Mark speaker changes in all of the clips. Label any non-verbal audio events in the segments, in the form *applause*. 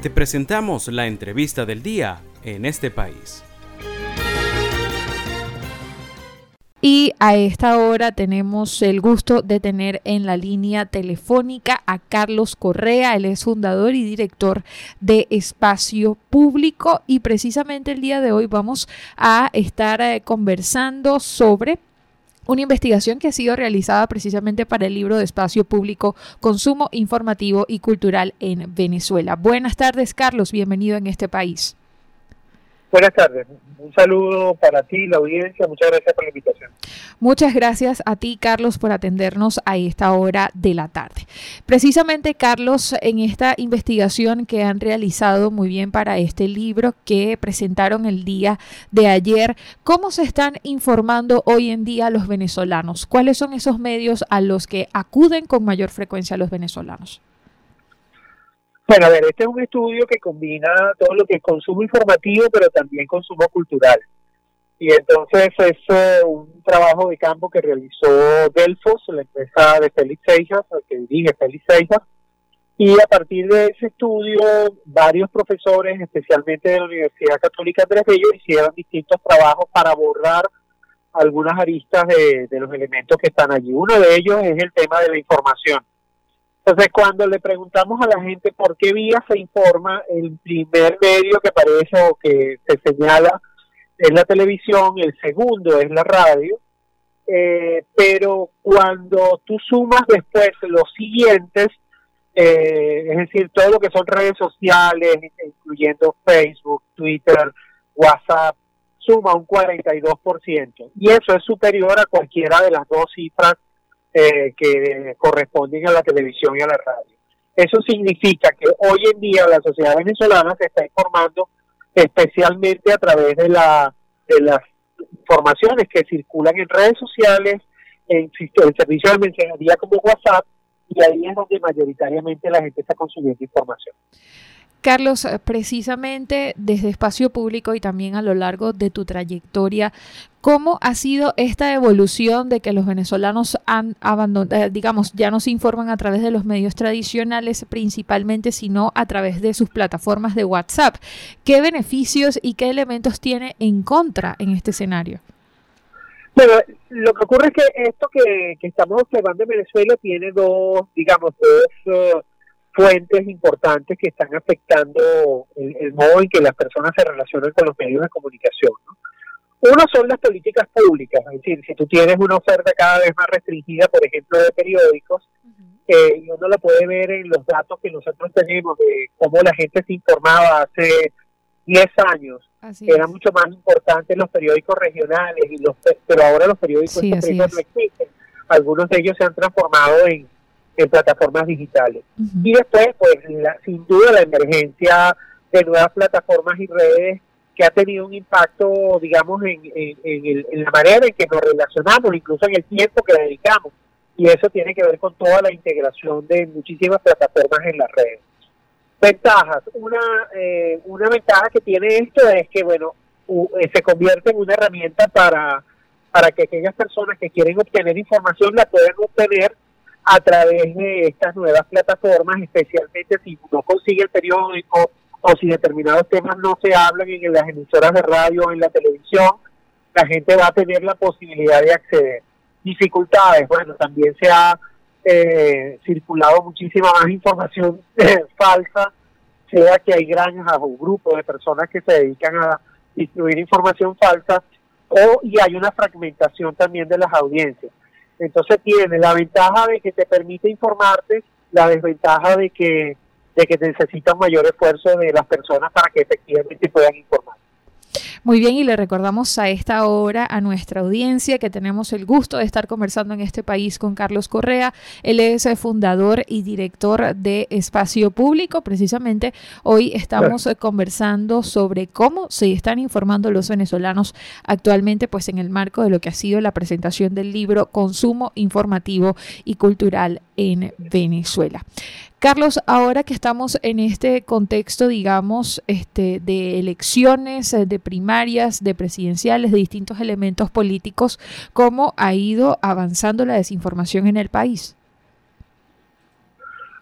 Speaker 1: Te presentamos la entrevista del día en este país.
Speaker 2: Y a esta hora tenemos el gusto de tener en la línea telefónica a Carlos Correa. Él es fundador y director de Espacio Público y precisamente el día de hoy vamos a estar eh, conversando sobre una investigación que ha sido realizada precisamente para el libro de Espacio Público, Consumo Informativo y Cultural en Venezuela. Buenas tardes, Carlos. Bienvenido en este país.
Speaker 3: Buenas tardes. Un saludo para ti, la audiencia. Muchas gracias por la invitación.
Speaker 2: Muchas gracias a ti, Carlos, por atendernos a esta hora de la tarde. Precisamente, Carlos, en esta investigación que han realizado muy bien para este libro que presentaron el día de ayer, ¿cómo se están informando hoy en día los venezolanos? ¿Cuáles son esos medios a los que acuden con mayor frecuencia los venezolanos?
Speaker 3: Bueno, a ver, este es un estudio que combina todo lo que es consumo informativo, pero también consumo cultural. Y entonces es eh, un trabajo de campo que realizó Delfos, la empresa de Félix Seijas, que dirige Félix Seijas, y a partir de ese estudio, varios profesores, especialmente de la Universidad Católica Andrés Bello, hicieron distintos trabajos para borrar algunas aristas de, de los elementos que están allí. Uno de ellos es el tema de la información. Entonces, cuando le preguntamos a la gente por qué vía se informa, el primer medio que aparece o que se señala es la televisión, el segundo es la radio, eh, pero cuando tú sumas después los siguientes, eh, es decir, todo lo que son redes sociales, incluyendo Facebook, Twitter, WhatsApp, suma un 42%. Y eso es superior a cualquiera de las dos cifras eh, que corresponden a la televisión y a la radio. Eso significa que hoy en día la sociedad venezolana se está informando especialmente a través de, la, de las informaciones que circulan en redes sociales, en, en servicios de mensajería como WhatsApp, y ahí es donde mayoritariamente la gente está consumiendo información.
Speaker 2: Carlos, eh, precisamente desde espacio público y también a lo largo de tu trayectoria, ¿cómo ha sido esta evolución de que los venezolanos han abandonado, eh, digamos, ya no se informan a través de los medios tradicionales principalmente, sino a través de sus plataformas de WhatsApp? ¿Qué beneficios y qué elementos tiene en contra en este escenario?
Speaker 3: Bueno, lo que ocurre es que esto que, estamos observando en Venezuela tiene dos, digamos, dos... Fuentes importantes que están afectando el, modo en que las personas se relacionan con los medios de comunicación. Uno son las políticas públicas, es decir, si tú tienes una oferta cada vez más restringida, por ejemplo, de periódicos, eh, y uno la puede ver en los datos que nosotros tenemos de cómo la gente se informaba hace 10 años, eran mucho más importantes los periódicos regionales, y los pero ahora los periódicos no existen. Algunos de ellos se han transformado en en plataformas digitales. Y después, pues, sin duda, la emergencia de nuevas plataformas y redes que ha tenido un impacto, digamos, en, en, la manera en que nos relacionamos, incluso en el tiempo que dedicamos. Y eso tiene que ver con toda la integración de muchísimas plataformas en las redes. Ventajas. Una, eh, una ventaja que tiene esto es que, bueno, eh, se convierte en una herramienta para, para que aquellas personas que quieren obtener información la puedan obtener a través de estas nuevas plataformas, especialmente si no consigue el periódico o si determinados temas no se hablan en las emisoras de radio o en la televisión, la gente va a tener la posibilidad de acceder. Dificultades, bueno, también se ha eh, circulado muchísima más información *laughs* falsa, sea que hay granjas o grupos de personas que se dedican a distribuir información falsa, o y hay una fragmentación también de las audiencias. Entonces tiene la ventaja de que te permite informarte, la desventaja de que, de que necesita un mayor esfuerzo de las personas para que efectivamente puedan informar.
Speaker 2: Muy bien, y le recordamos a esta hora a nuestra audiencia que tenemos el gusto de estar conversando en este país con Carlos Correa. Él es eh, fundador y director de Espacio Público. Precisamente hoy estamos eh, conversando sobre cómo se están informando los venezolanos actualmente, pues en el marco de lo que ha sido la presentación del libro Consumo Informativo y Cultural en Venezuela. Carlos, ahora que estamos en este contexto, digamos, este, de elecciones, eh, de primarias, de presidenciales, de distintos elementos políticos, ¿cómo ha ido avanzando la desinformación en el país?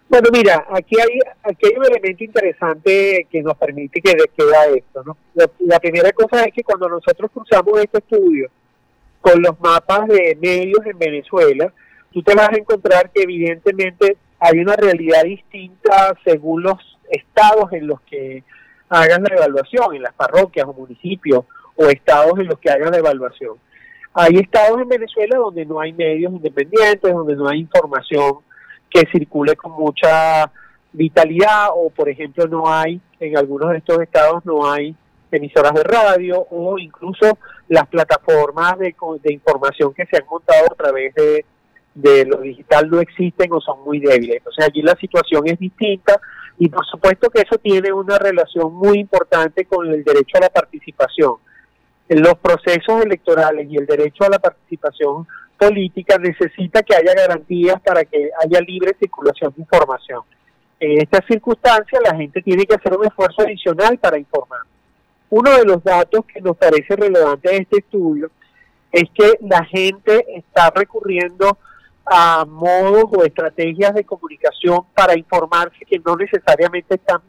Speaker 3: Bueno, mira, aquí hay, aquí hay un elemento interesante que nos permite que queda esto. ¿no? La, primera cosa es que cuando nosotros cruzamos este estudio con los mapas de medios en Venezuela, tú te vas a encontrar que evidentemente hay una realidad distinta según los estados en los que hagan la evaluación, en las parroquias o municipios o estados en los que hagan la evaluación. Hay estados en Venezuela donde no hay medios independientes, donde no hay información que circule con mucha vitalidad o por ejemplo no hay, en algunos de estos estados no hay emisoras de radio o incluso las plataformas de, de información que se han montado a través de, de lo digital no existen o son muy débiles. Entonces allí la situación es distinta y por supuesto que eso tiene una relación muy importante con el derecho a la participación. Los procesos electorales y el derecho a la participación política necesita que haya garantías para que haya libre circulación de información. En estas circunstancias la gente tiene que hacer un esfuerzo adicional para informar. Uno de los datos que nos parece relevante de este estudio es que la gente está recurriendo a modos o estrategias de comunicación para informarse que no necesariamente están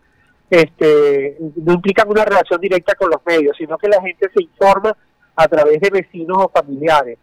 Speaker 3: este, no implican una relación directa con los medios, sino que la gente se informa a través de vecinos o familiares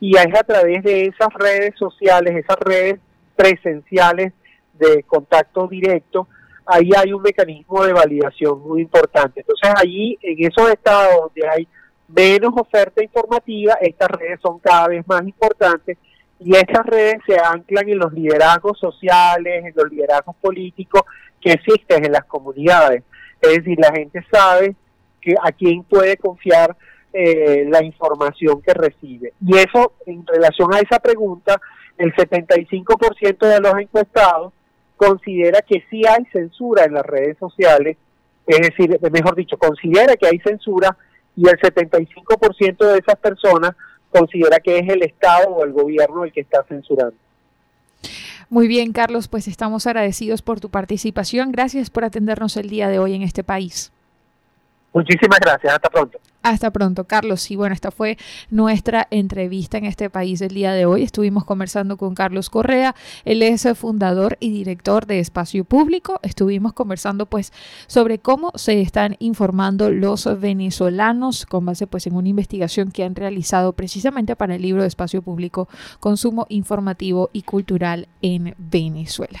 Speaker 3: y es a través de esas redes sociales, esas redes presenciales de contacto directo, ahí hay un mecanismo de validación muy importante. Entonces allí, en esos estados donde hay menos oferta informativa, estas redes son cada vez más importantes y estas redes se anclan en los liderazgos sociales, en los liderazgos políticos que existen en las comunidades. Es decir, la gente sabe que a quién puede confiar eh, la información que recibe. Y eso, en relación a esa pregunta, el 75% de los encuestados considera que sí hay censura en las redes sociales, es decir, mejor dicho, considera que hay censura y el 75% de esas personas considera que es el Estado o el gobierno el que está censurando.
Speaker 2: Muy bien, Carlos, pues estamos agradecidos por tu participación. Gracias por atendernos el día de hoy en este país.
Speaker 3: Muchísimas gracias, hasta pronto.
Speaker 2: Hasta pronto, Carlos. Y bueno, esta fue nuestra entrevista en este país el día de hoy. Estuvimos conversando con Carlos Correa, él es fundador y director de Espacio Público. Estuvimos conversando pues sobre cómo se están informando los venezolanos con base pues en una investigación que han realizado precisamente para el libro de Espacio Público, Consumo Informativo y Cultural en Venezuela.